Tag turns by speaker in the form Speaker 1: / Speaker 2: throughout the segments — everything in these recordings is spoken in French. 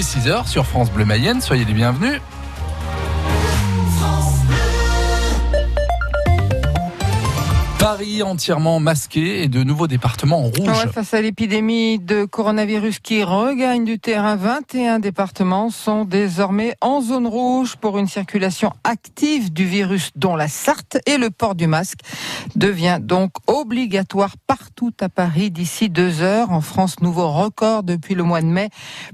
Speaker 1: les 6h sur France Bleu Mayenne. Soyez les bienvenus. Paris entièrement masqué et de nouveaux départements en rouge.
Speaker 2: face à l'épidémie de coronavirus qui regagne du terrain, 21 départements sont désormais en zone rouge pour une circulation active du virus dont la Sarthe et le port du masque devient donc obligatoire partout à Paris d'ici deux heures. En France, nouveau record depuis le mois de mai.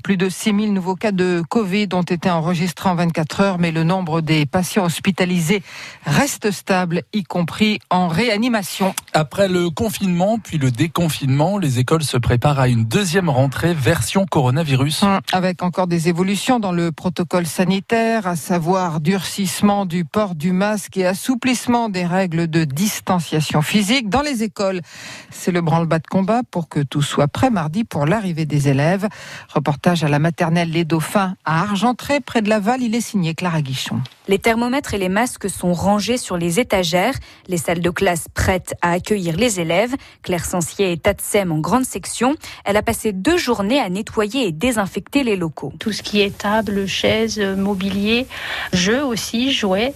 Speaker 2: Plus de 6000 nouveaux cas de Covid ont été enregistrés en 24 heures, mais le nombre des patients hospitalisés reste stable, y compris en réanimation. Libération.
Speaker 1: Après le confinement puis le déconfinement, les écoles se préparent à une deuxième rentrée version coronavirus. Hum,
Speaker 2: avec encore des évolutions dans le protocole sanitaire, à savoir durcissement du port du masque et assouplissement des règles de distanciation physique dans les écoles. C'est le branle-bas de combat pour que tout soit prêt mardi pour l'arrivée des élèves. Reportage à la maternelle Les Dauphins à Argentré, près de Laval. Il est signé Clara Guichon.
Speaker 3: Les thermomètres et les masques sont rangés sur les étagères. Les salles de classe prête à accueillir les élèves. Claire Sancier est ATSEM en grande section. Elle a passé deux journées à nettoyer et désinfecter les locaux.
Speaker 4: Tout ce qui est table, chaises, mobilier, jeux aussi, jouets,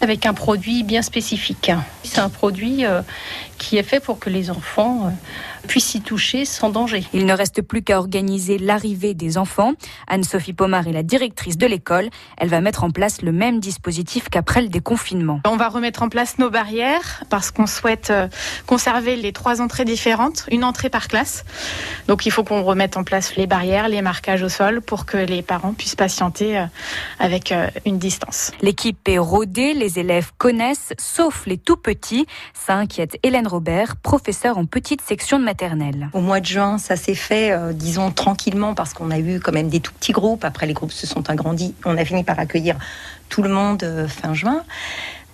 Speaker 4: avec un produit bien spécifique. C'est un produit euh, qui est fait pour que les enfants euh, puissent y toucher sans danger.
Speaker 3: Il ne reste plus qu'à organiser l'arrivée des enfants. Anne-Sophie Pomar est la directrice de l'école. Elle va mettre en place le même dispositif qu'après le déconfinement.
Speaker 5: On va remettre en place nos barrières parce qu'on souhaite euh, conserver les trois entrées différentes, une entrée par classe. Donc il faut qu'on remette en place les barrières, les marquages au sol pour que les parents puissent patienter euh, avec une distance.
Speaker 3: L'équipe est rodée, les élèves connaissent, sauf les tout petits. Ça inquiète Hélène Robert, professeur en petite section de maternelle.
Speaker 6: Au mois de juin, ça s'est fait, euh, disons, tranquillement, parce qu'on a eu quand même des tout petits groupes. Après, les groupes se sont agrandis. On a fini par accueillir tout le monde euh, fin juin.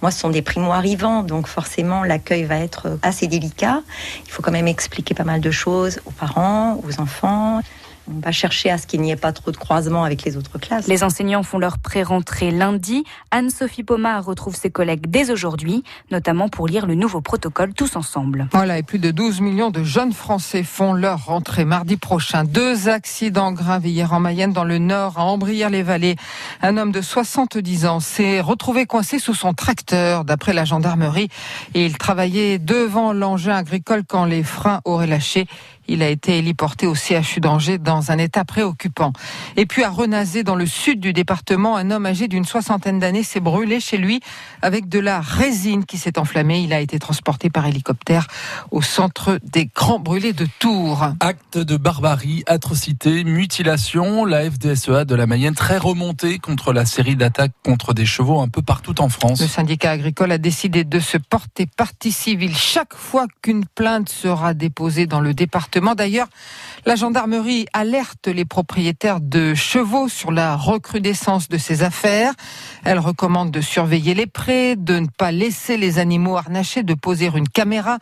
Speaker 6: Moi, ce sont des primo-arrivants, donc forcément, l'accueil va être euh, assez délicat. Il faut quand même expliquer pas mal de choses aux parents, aux enfants. On va chercher à ce qu'il n'y ait pas trop de croisement avec les autres classes.
Speaker 3: Les enseignants font leur pré-rentrée lundi. Anne-Sophie Pomar retrouve ses collègues dès aujourd'hui, notamment pour lire le nouveau protocole tous ensemble.
Speaker 2: Voilà, et plus de 12 millions de jeunes Français font leur rentrée mardi prochain. Deux accidents graves hier en Mayenne, dans le nord, à Ambrières-les-Vallées. Un homme de 70 ans s'est retrouvé coincé sous son tracteur, d'après la gendarmerie, et il travaillait devant l'engin agricole quand les freins auraient lâché. Il a été héliporté au CHU d'Angers dans un état préoccupant. Et puis à Renazé, dans le sud du département, un homme âgé d'une soixantaine d'années s'est brûlé chez lui avec de la résine qui s'est enflammée. Il a été transporté par hélicoptère au centre des grands brûlés de Tours.
Speaker 1: Acte de barbarie, atrocité, mutilation. La FDSEA de la Mayenne très remontée contre la série d'attaques contre des chevaux un peu partout en France.
Speaker 2: Le syndicat agricole a décidé de se porter partie civile chaque fois qu'une plainte sera déposée dans le département D'ailleurs, la gendarmerie alerte les propriétaires de chevaux sur la recrudescence de ces affaires. Elle recommande de surveiller les prés, de ne pas laisser les animaux harnachés, de poser une caméra,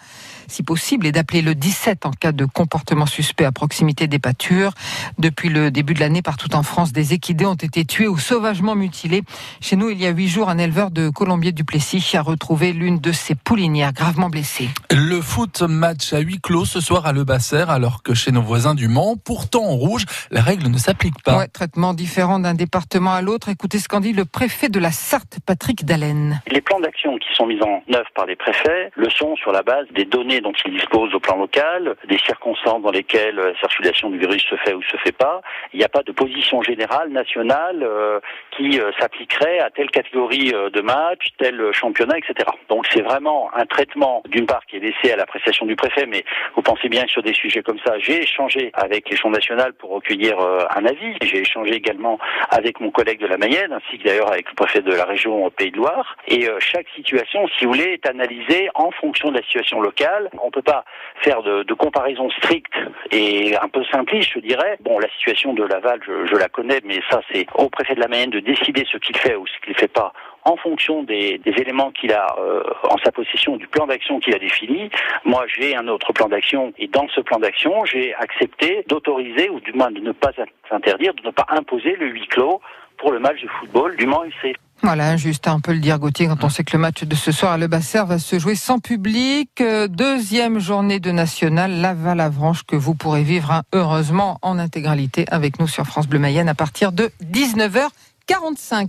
Speaker 2: si possible, et d'appeler le 17 en cas de comportement suspect à proximité des pâtures. Depuis le début de l'année, partout en France, des équidés ont été tués ou sauvagement mutilés. Chez nous, il y a huit jours, un éleveur de Colombier du Plessis a retrouvé l'une de ses poulinières gravement blessée.
Speaker 1: Le foot match à huis clos ce soir à Le Basset alors que chez nos voisins du Mans, pourtant en rouge, la règle ne s'applique pas.
Speaker 2: traitement différent d'un département à l'autre. Écoutez ce qu'en dit le préfet de la Sarthe, Patrick Dallène.
Speaker 7: Les plans d'action qui sont mis en œuvre par les préfets le sont sur la base des données dont ils disposent au plan local, des circonstances dans lesquelles la circulation du virus se fait ou se fait pas. Il n'y a pas de position générale nationale euh, qui euh, s'appliquerait à telle catégorie euh, de match, tel championnat, etc. Donc c'est vraiment un traitement d'une part qui est laissé à l'appréciation du préfet, mais vous pensez bien que sur des sujets j'ai échangé avec les champs nationales pour recueillir euh, un avis. J'ai échangé également avec mon collègue de la Mayenne, ainsi que d'ailleurs avec le préfet de la région Pays de Loire. Et euh, chaque situation, si vous voulez, est analysée en fonction de la situation locale. On ne peut pas faire de, comparaison stricte et un peu simpliste, je dirais. Bon, la situation de Laval, je la connais, mais ça, c'est au préfet de la Mayenne de décider ce qu'il fait ou ce qu'il ne fait pas en fonction des, éléments qu'il a euh, en sa possession, du plan d'action qu'il a défini. Moi, j'ai un autre plan d'action et dans ce plan d'action, j'ai accepté d'autoriser ou du moins de ne pas interdire, de ne pas imposer le huis clos pour le match de football du Mans UC.
Speaker 2: Voilà, juste un peu le dire Gauthier quand on sait que le match de ce soir à Le Basser va se jouer sans public. Euh, deuxième journée de national, Laval-Avranches que vous pourrez vivre hein, heureusement en intégralité avec nous sur France Bleu Mayenne à partir de 19h45.